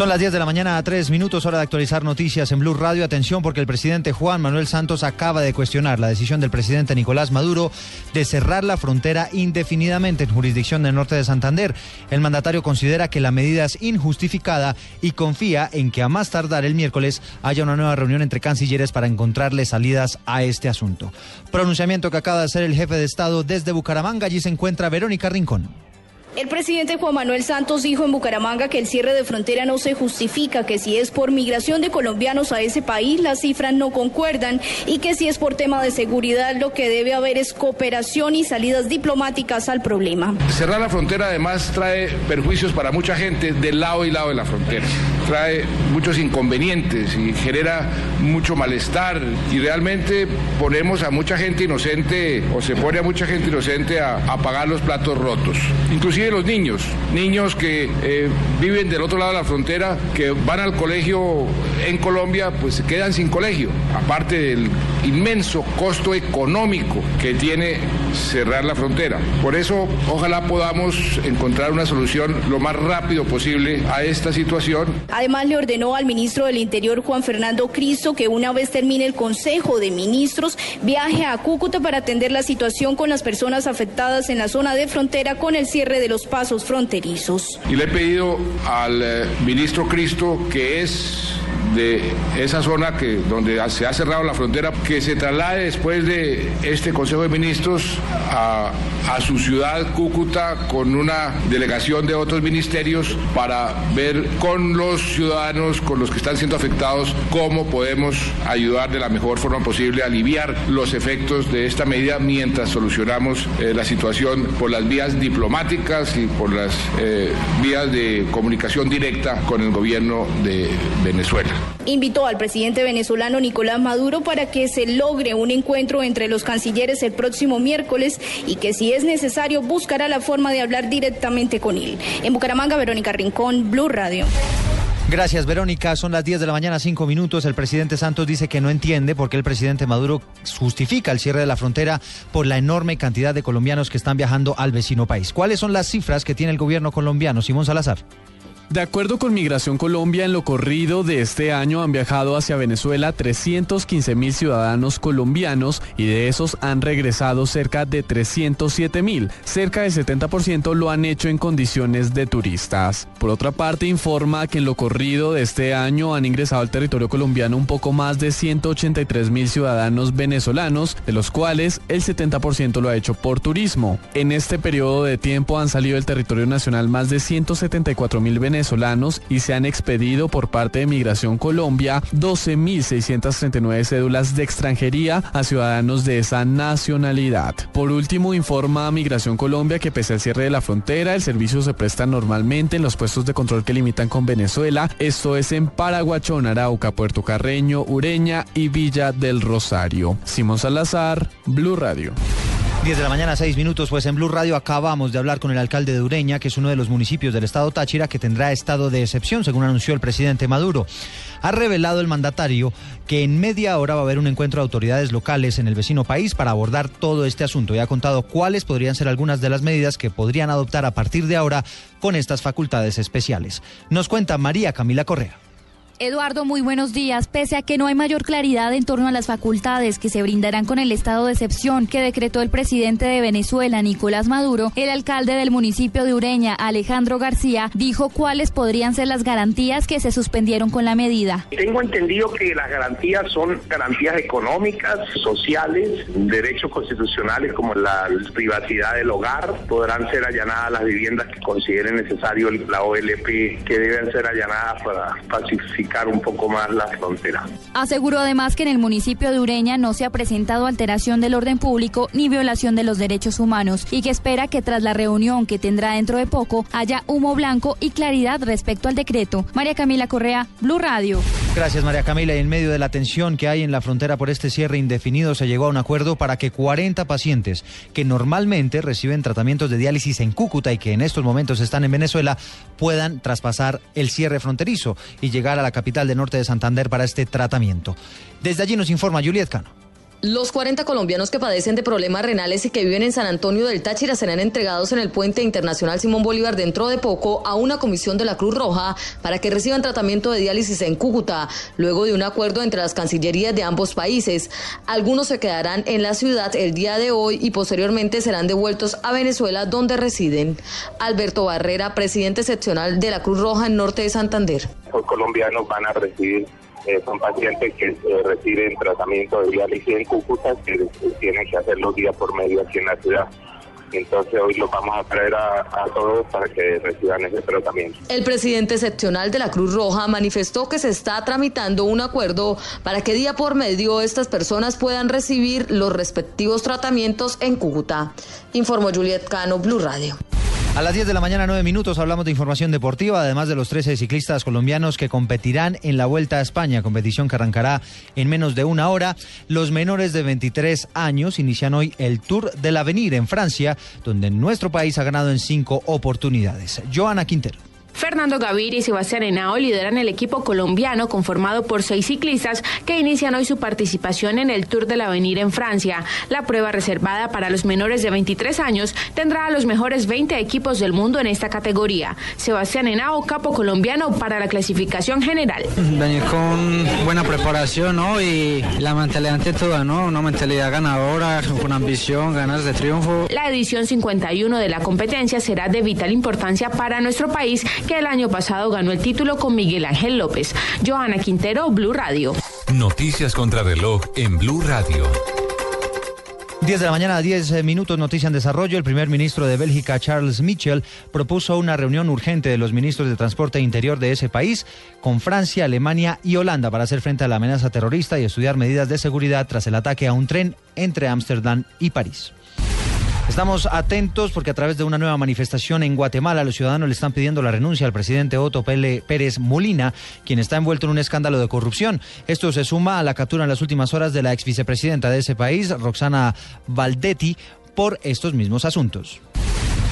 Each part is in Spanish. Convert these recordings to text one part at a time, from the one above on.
Son las 10 de la mañana a 3 minutos, hora de actualizar noticias en Blue Radio. Atención porque el presidente Juan Manuel Santos acaba de cuestionar la decisión del presidente Nicolás Maduro de cerrar la frontera indefinidamente en jurisdicción del norte de Santander. El mandatario considera que la medida es injustificada y confía en que a más tardar el miércoles haya una nueva reunión entre cancilleres para encontrarle salidas a este asunto. Pronunciamiento que acaba de hacer el jefe de Estado desde Bucaramanga. Allí se encuentra Verónica Rincón. El presidente Juan Manuel Santos dijo en Bucaramanga que el cierre de frontera no se justifica, que si es por migración de colombianos a ese país las cifras no concuerdan y que si es por tema de seguridad lo que debe haber es cooperación y salidas diplomáticas al problema. Cerrar la frontera además trae perjuicios para mucha gente del lado y lado de la frontera. Trae muchos inconvenientes y genera mucho malestar y realmente ponemos a mucha gente inocente o se pone a mucha gente inocente a, a pagar los platos rotos. Inclusive los niños, niños que eh, viven del otro lado de la frontera, que van al colegio en Colombia, pues se quedan sin colegio, aparte del inmenso costo económico que tiene cerrar la frontera. Por eso, ojalá podamos encontrar una solución lo más rápido posible a esta situación. Además, le ordenó al ministro del Interior, Juan Fernando Cristo, que una vez termine el Consejo de Ministros, viaje a Cúcuta para atender la situación con las personas afectadas en la zona de frontera con el cierre de los pasos fronterizos. Y le he pedido al eh, ministro Cristo, que es de esa zona que donde se ha cerrado la frontera, que se traslade después de este Consejo de Ministros a, su ciudad Cúcuta con una delegación de otros ministerios para ver con los ciudadanos, con los que están siendo afectados, cómo podemos ayudar de la mejor forma posible a aliviar los efectos de esta medida mientras solucionamos eh, la situación por las vías diplomáticas y por las eh, vías de comunicación directa con el gobierno de Venezuela. Invitó al presidente venezolano Nicolás Maduro para que se logre un encuentro entre los cancilleres el próximo miércoles y que si es necesario buscará la forma de hablar directamente con él. En Bucaramanga, Verónica Rincón, Blue Radio. Gracias, Verónica. Son las 10 de la mañana, 5 minutos. El presidente Santos dice que no entiende por qué el presidente Maduro justifica el cierre de la frontera por la enorme cantidad de colombianos que están viajando al vecino país. ¿Cuáles son las cifras que tiene el gobierno colombiano? Simón Salazar. De acuerdo con Migración Colombia, en lo corrido de este año han viajado hacia Venezuela 315 mil ciudadanos colombianos y de esos han regresado cerca de 307 mil. Cerca del 70% lo han hecho en condiciones de turistas. Por otra parte, informa que en lo corrido de este año han ingresado al territorio colombiano un poco más de 183 mil ciudadanos venezolanos, de los cuales el 70% lo ha hecho por turismo. En este periodo de tiempo han salido del territorio nacional más de 174 mil venezolanos y se han expedido por parte de Migración Colombia 12.639 cédulas de extranjería a ciudadanos de esa nacionalidad. Por último, informa Migración Colombia que pese al cierre de la frontera, el servicio se presta normalmente en los puestos de control que limitan con Venezuela, esto es en Paraguachón, Arauca, Puerto Carreño, Ureña y Villa del Rosario. Simón Salazar, Blue Radio. 10 de la mañana, 6 minutos, pues en Blue Radio acabamos de hablar con el alcalde de Ureña, que es uno de los municipios del estado Táchira que tendrá estado de excepción, según anunció el presidente Maduro. Ha revelado el mandatario que en media hora va a haber un encuentro de autoridades locales en el vecino país para abordar todo este asunto y ha contado cuáles podrían ser algunas de las medidas que podrían adoptar a partir de ahora con estas facultades especiales. Nos cuenta María Camila Correa. Eduardo, muy buenos días. Pese a que no hay mayor claridad en torno a las facultades que se brindarán con el estado de excepción que decretó el presidente de Venezuela, Nicolás Maduro, el alcalde del municipio de Ureña, Alejandro García, dijo cuáles podrían ser las garantías que se suspendieron con la medida. Tengo entendido que las garantías son garantías económicas, sociales, derechos constitucionales como la privacidad del hogar, podrán ser allanadas las viviendas que consideren necesario la OLP, que deben ser allanadas para pacificar un poco más la frontera. Aseguró además que en el municipio de Ureña no se ha presentado alteración del orden público ni violación de los derechos humanos y que espera que tras la reunión que tendrá dentro de poco haya humo blanco y claridad respecto al decreto. María Camila Correa, Blue Radio. Gracias María Camila. Y en medio de la tensión que hay en la frontera por este cierre indefinido se llegó a un acuerdo para que 40 pacientes que normalmente reciben tratamientos de diálisis en Cúcuta y que en estos momentos están en Venezuela puedan traspasar el cierre fronterizo y llegar a la capital del norte de Santander para este tratamiento. Desde allí nos informa Juliet Cano. Los 40 colombianos que padecen de problemas renales y que viven en San Antonio del Táchira serán entregados en el puente internacional Simón Bolívar dentro de poco a una comisión de la Cruz Roja para que reciban tratamiento de diálisis en Cúcuta, luego de un acuerdo entre las cancillerías de ambos países. Algunos se quedarán en la ciudad el día de hoy y posteriormente serán devueltos a Venezuela donde residen. Alberto Barrera, presidente seccional de la Cruz Roja en Norte de Santander. Los colombianos van a recibir eh, son pacientes que eh, reciben tratamiento de diálisis en Cúcuta que tienen que hacerlo día por medio aquí en la ciudad. Entonces hoy los vamos a traer a, a, todos para que reciban ese tratamiento. El presidente seccional de la Cruz Roja manifestó que se está tramitando un acuerdo para que día por medio estas personas puedan recibir los respectivos tratamientos en Cúcuta. Informó Juliet Cano, Blue Radio. A las 10 de la mañana, 9 minutos, hablamos de información deportiva, además de los 13 ciclistas colombianos que competirán en la Vuelta a España, competición que arrancará en menos de una hora. Los menores de 23 años inician hoy el Tour del Avenir en Francia, donde nuestro país ha ganado en cinco oportunidades. Joana Quintero. Fernando Gaviria y Sebastián Henao lideran el equipo colombiano conformado por seis ciclistas que inician hoy su participación en el Tour del Avenir en Francia. La prueba reservada para los menores de 23 años tendrá a los mejores 20 equipos del mundo en esta categoría. Sebastián Henao, capo colombiano para la clasificación general. Venir con buena preparación ¿no? y la mentalidad ante todo, ¿no? una mentalidad ganadora, con ambición, ganas de triunfo. La edición 51 de la competencia será de vital importancia para nuestro país que el año pasado ganó el título con Miguel Ángel López. Joana Quintero, Blue Radio. Noticias contra reloj en Blue Radio. 10 de la mañana, 10 minutos, noticia en desarrollo. El primer ministro de Bélgica, Charles Michel, propuso una reunión urgente de los ministros de Transporte e Interior de ese país con Francia, Alemania y Holanda para hacer frente a la amenaza terrorista y estudiar medidas de seguridad tras el ataque a un tren entre Ámsterdam y París. Estamos atentos porque a través de una nueva manifestación en Guatemala los ciudadanos le están pidiendo la renuncia al presidente Otto Pérez Molina, quien está envuelto en un escándalo de corrupción. Esto se suma a la captura en las últimas horas de la ex vicepresidenta de ese país, Roxana Valdetti, por estos mismos asuntos.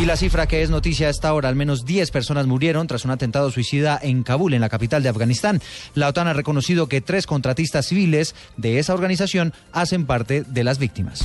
Y la cifra que es noticia a esta hora, al menos 10 personas murieron tras un atentado suicida en Kabul, en la capital de Afganistán. La OTAN ha reconocido que tres contratistas civiles de esa organización hacen parte de las víctimas.